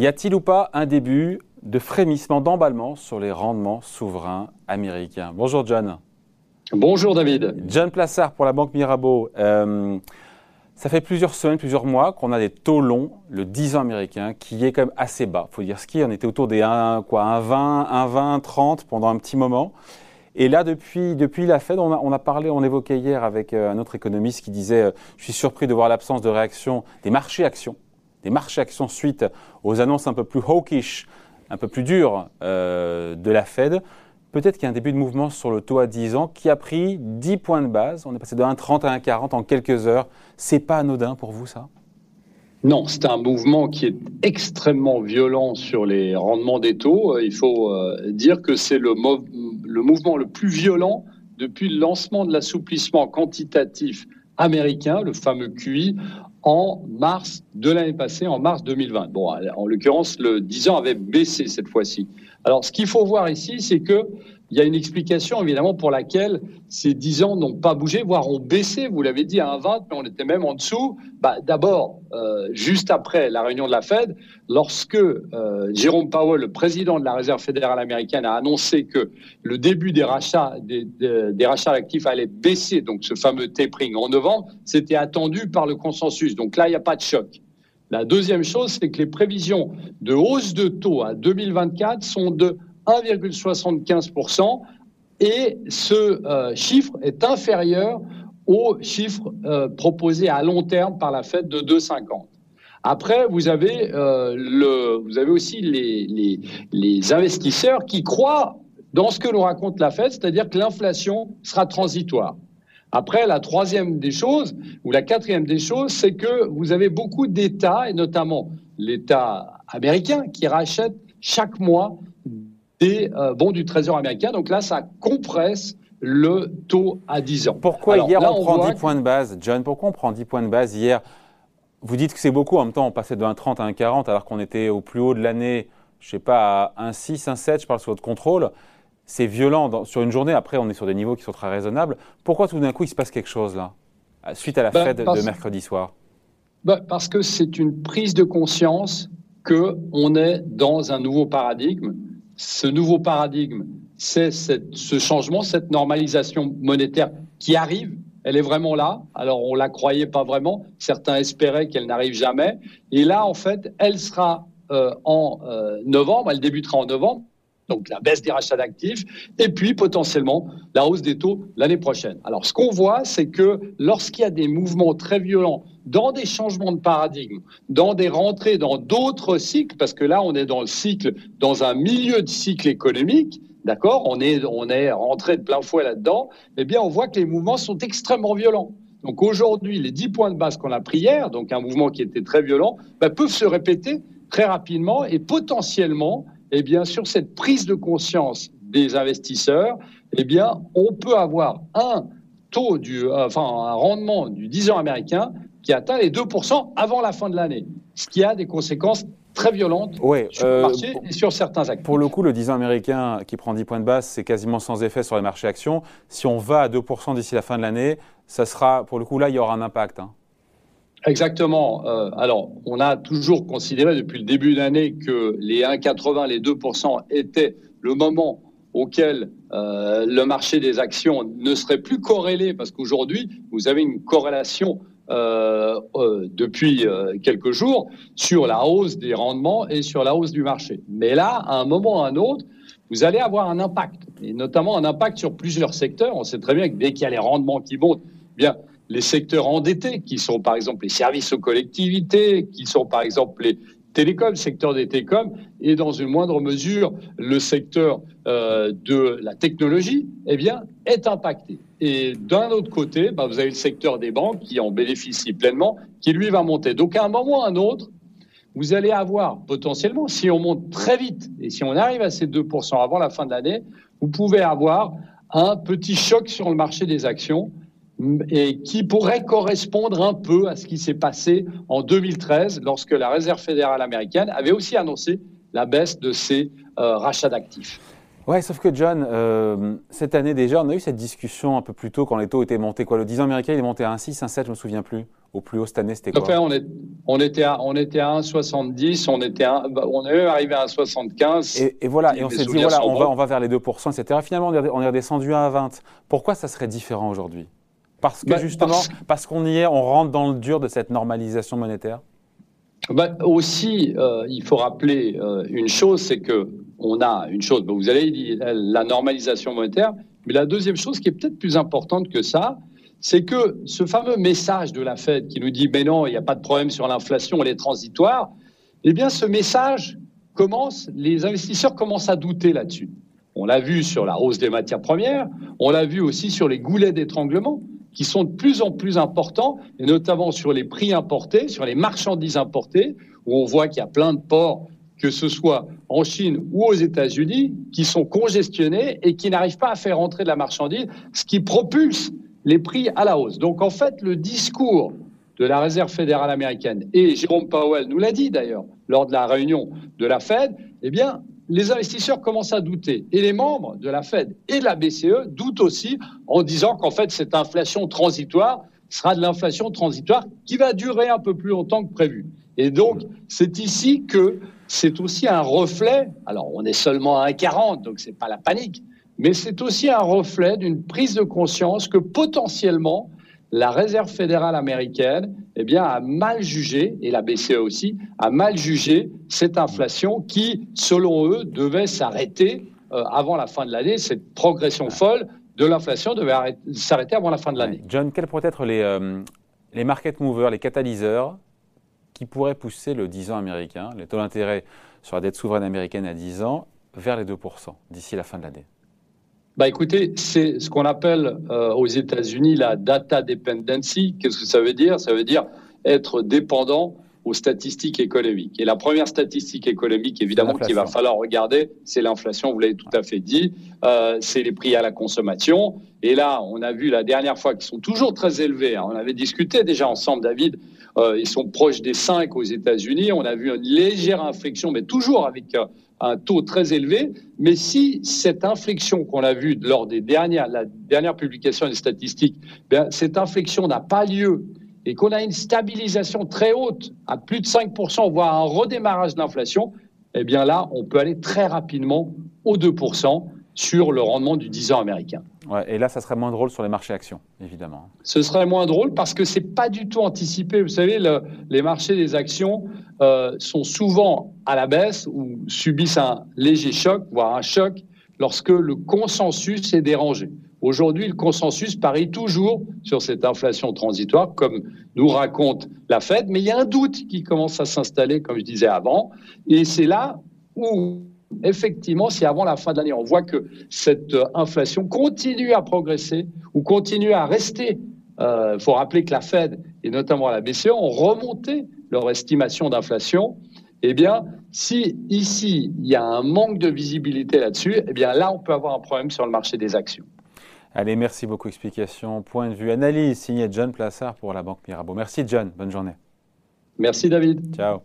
Y a-t-il ou pas un début de frémissement, d'emballement sur les rendements souverains américains? Bonjour John. Bonjour David. John Plassard pour la Banque Mirabeau. Euh, ça fait plusieurs semaines, plusieurs mois qu'on a des taux longs, le 10 ans américain, qui est quand même assez bas. Il faut dire ce qui on était autour des 1, quoi, 1,20, 1,20, 30 pendant un petit moment. Et là, depuis, depuis la Fed, on a, on a parlé, on évoquait hier avec euh, un autre économiste qui disait euh, Je suis surpris de voir l'absence de réaction des marchés actions, des marchés actions suite aux annonces un peu plus hawkish, un peu plus dures euh, de la Fed. Peut-être qu'il y a un début de mouvement sur le taux à 10 ans qui a pris 10 points de base. On est passé de 1,30 à 1,40 en quelques heures. C'est pas anodin pour vous, ça? Non, c'est un mouvement qui est extrêmement violent sur les rendements des taux. Il faut euh, dire que c'est le, le, mouvement le plus violent depuis le lancement de l'assouplissement quantitatif américain, le fameux QI, en mars de l'année passée, en mars 2020. Bon, en l'occurrence, le 10 ans avait baissé cette fois-ci. Alors, ce qu'il faut voir ici, c'est que il y a une explication évidemment pour laquelle ces 10 ans n'ont pas bougé, voire ont baissé. Vous l'avez dit à 1,20, mais on était même en dessous. Bah, D'abord, euh, juste après la réunion de la Fed, lorsque euh, Jérôme Powell, le président de la Réserve fédérale américaine, a annoncé que le début des rachats des, des, rachats d'actifs allait baisser, donc ce fameux tapering en novembre, c'était attendu par le consensus. Donc là, il n'y a pas de choc. La deuxième chose, c'est que les prévisions de hausse de taux à 2024 sont de 1,75%. Et ce euh, chiffre est inférieur au chiffre euh, proposé à long terme par la Fed de 2,50. Après, vous avez, euh, le, vous avez aussi les, les, les, investisseurs qui croient dans ce que nous raconte la Fed, c'est-à-dire que l'inflation sera transitoire. Après, la troisième des choses, ou la quatrième des choses, c'est que vous avez beaucoup d'États, et notamment l'État américain, qui rachètent chaque mois des euh, bons du Trésor américain. Donc là, ça compresse le taux à 10 ans. Pourquoi hier on, prend 10 points de base, John Pourquoi on prend 10 points de base hier? Vous dites que c'est beaucoup, en même temps on passait de 1,30 à 1,40 alors qu'on était au plus haut de l'année, je ne sais pas, à 1,6, 1,7, je parle sous votre contrôle. C'est violent sur une journée, après on est sur des niveaux qui sont très raisonnables. Pourquoi tout d'un coup il se passe quelque chose là, suite à la ben, Fed de mercredi soir ben, Parce que c'est une prise de conscience qu'on est dans un nouveau paradigme ce nouveau paradigme, c'est ce changement, cette normalisation monétaire qui arrive. Elle est vraiment là. Alors, on la croyait pas vraiment. Certains espéraient qu'elle n'arrive jamais. Et là, en fait, elle sera euh, en euh, novembre. Elle débutera en novembre donc la baisse des rachats d'actifs, et puis potentiellement la hausse des taux l'année prochaine. Alors ce qu'on voit, c'est que lorsqu'il y a des mouvements très violents dans des changements de paradigme, dans des rentrées dans d'autres cycles, parce que là on est dans le cycle, dans un milieu de cycle économique, D'accord on est, on est rentré de plein fouet là-dedans. Eh bien, on voit que les mouvements sont extrêmement violents. Donc aujourd'hui, les 10 points de base qu'on a pris hier, donc un mouvement qui était très violent, bah, peuvent se répéter très rapidement et potentiellement eh bien, sur cette prise de conscience des investisseurs, eh bien, on peut avoir un taux du, enfin, un rendement du 10 ans américain qui atteint les 2% avant la fin de l'année, ce qui a des conséquences très violentes sur le euh, marché et sur certains actifs. Pour le coup, le 10 ans américain qui prend 10 points de base, c'est quasiment sans effet sur les marchés actions. Si on va à 2% d'ici la fin de l'année, ça sera, pour le coup, là, il y aura un impact. Hein. Exactement. Euh, alors, on a toujours considéré depuis le début de l'année que les 1,80, les 2% étaient le moment auquel euh, le marché des actions ne serait plus corrélé, parce qu'aujourd'hui, vous avez une corrélation euh, depuis quelques jours sur la hausse des rendements et sur la hausse du marché. Mais là, à un moment ou à un autre, vous allez avoir un impact, et notamment un impact sur plusieurs secteurs. On sait très bien que dès qu'il y a les rendements qui montent, eh bien les secteurs endettés, qui sont par exemple les services aux collectivités, qui sont par exemple les télécoms, secteur des télécoms, et dans une moindre mesure le secteur euh, de la technologie, eh bien, est impacté. Et d'un autre côté, bah, vous avez le secteur des banques qui en bénéficie pleinement, qui lui va monter. Donc à un moment ou à un autre, vous allez avoir potentiellement, si on monte très vite et si on arrive à ces 2% avant la fin de l'année, vous pouvez avoir un petit choc sur le marché des actions et qui pourrait correspondre un peu à ce qui s'est passé en 2013 lorsque la Réserve fédérale américaine avait aussi annoncé la baisse de ses euh, rachats d'actifs. Ouais, sauf que John, euh, cette année déjà, on a eu cette discussion un peu plus tôt quand les taux étaient montés. Quoi, le 10 ans américain, il est monté à 1,6, 1,7, je me souviens plus. Au plus haut cette année, c'était quoi? enfin, on, est, on, était à, on était à 1,70, on, était bah, on est arrivé à 1,75. Et, et, voilà, et on s'est dit, voilà, on va, on va vers les 2%, etc. Finalement, on est redescendu à 20. Pourquoi ça serait différent aujourd'hui? Parce que bah, justement, parce, qu'on y est, on rentre dans le dur de cette normalisation monétaire bah, Aussi, euh, il faut rappeler euh, une chose, c'est que on a une chose, vous avez dit la normalisation monétaire, mais la deuxième chose qui est peut-être plus importante que ça, c'est que ce fameux message de la Fed qui nous dit mais non, il n'y a pas de problème sur l'inflation, elle est transitoire, eh bien ce message commence, les investisseurs commencent à douter là-dessus. On l'a vu sur la hausse des matières premières, on l'a vu aussi sur les goulets d'étranglement qui sont de plus en plus importants, et notamment sur les prix importés, sur les marchandises importées, où on voit qu'il y a plein de ports que ce soit en Chine ou aux États-Unis, qui sont congestionnés et qui n'arrivent pas à faire entrer de la marchandise, ce qui propulse les prix à la hausse. Donc en fait, le discours de la Réserve fédérale américaine, et Jérôme Powell nous l'a dit d'ailleurs lors de la réunion de la Fed, eh bien, les investisseurs commencent à douter. Et les membres de la Fed et de la BCE doutent aussi en disant qu'en fait, cette inflation transitoire sera de l'inflation transitoire qui va durer un peu plus longtemps que prévu. Et donc, c'est ici que c'est aussi un reflet, alors on est seulement à 1,40, donc c'est pas la panique, mais c'est aussi un reflet d'une prise de conscience que potentiellement, la Réserve fédérale américaine eh bien, a mal jugé, et la BCE aussi, a mal jugé cette inflation qui, selon eux, devait s'arrêter euh, avant la fin de l'année. Cette progression folle de l'inflation devait s'arrêter avant la fin de l'année. John, quels pourraient être les, euh, les market movers, les catalyseurs qui pourrait pousser le 10 ans américain, les taux d'intérêt sur la dette souveraine américaine à 10 ans, vers les 2% d'ici la fin de l'année? Bah écoutez, c'est ce qu'on appelle euh, aux États-Unis la data dependency. Qu'est-ce que ça veut dire? Ça veut dire être dépendant aux statistiques économiques. Et la première statistique économique, évidemment, qu'il va falloir regarder, c'est l'inflation, vous l'avez tout à fait dit, euh, c'est les prix à la consommation. Et là, on a vu la dernière fois qu'ils sont toujours très élevés. Hein. On avait discuté déjà ensemble, David, euh, ils sont proches des 5 aux États-Unis. On a vu une légère inflexion, mais toujours avec euh, un taux très élevé. Mais si cette inflexion qu'on a vue lors des dernières, la dernière publication des statistiques, bien, cette inflexion n'a pas lieu et qu'on a une stabilisation très haute, à plus de 5%, voire un redémarrage de l'inflation, eh bien là, on peut aller très rapidement aux 2% sur le rendement du 10 ans américain. Ouais, et là, ça serait moins drôle sur les marchés actions, évidemment. Ce serait moins drôle parce que c'est pas du tout anticipé. Vous savez, le, les marchés des actions euh, sont souvent à la baisse ou subissent un léger choc, voire un choc, lorsque le consensus est dérangé. Aujourd'hui, le consensus parie toujours sur cette inflation transitoire, comme nous raconte la Fed, mais il y a un doute qui commence à s'installer, comme je disais avant, et c'est là où, effectivement, si avant la fin de l'année, on voit que cette inflation continue à progresser ou continue à rester, il euh, faut rappeler que la Fed et notamment la BCE ont remonté leur estimation d'inflation. Eh bien, si ici il y a un manque de visibilité là-dessus, eh bien là on peut avoir un problème sur le marché des actions. Allez, merci beaucoup. Explication, point de vue, analyse, signé John Plassard pour la Banque Mirabeau. Merci John, bonne journée. Merci David. Ciao.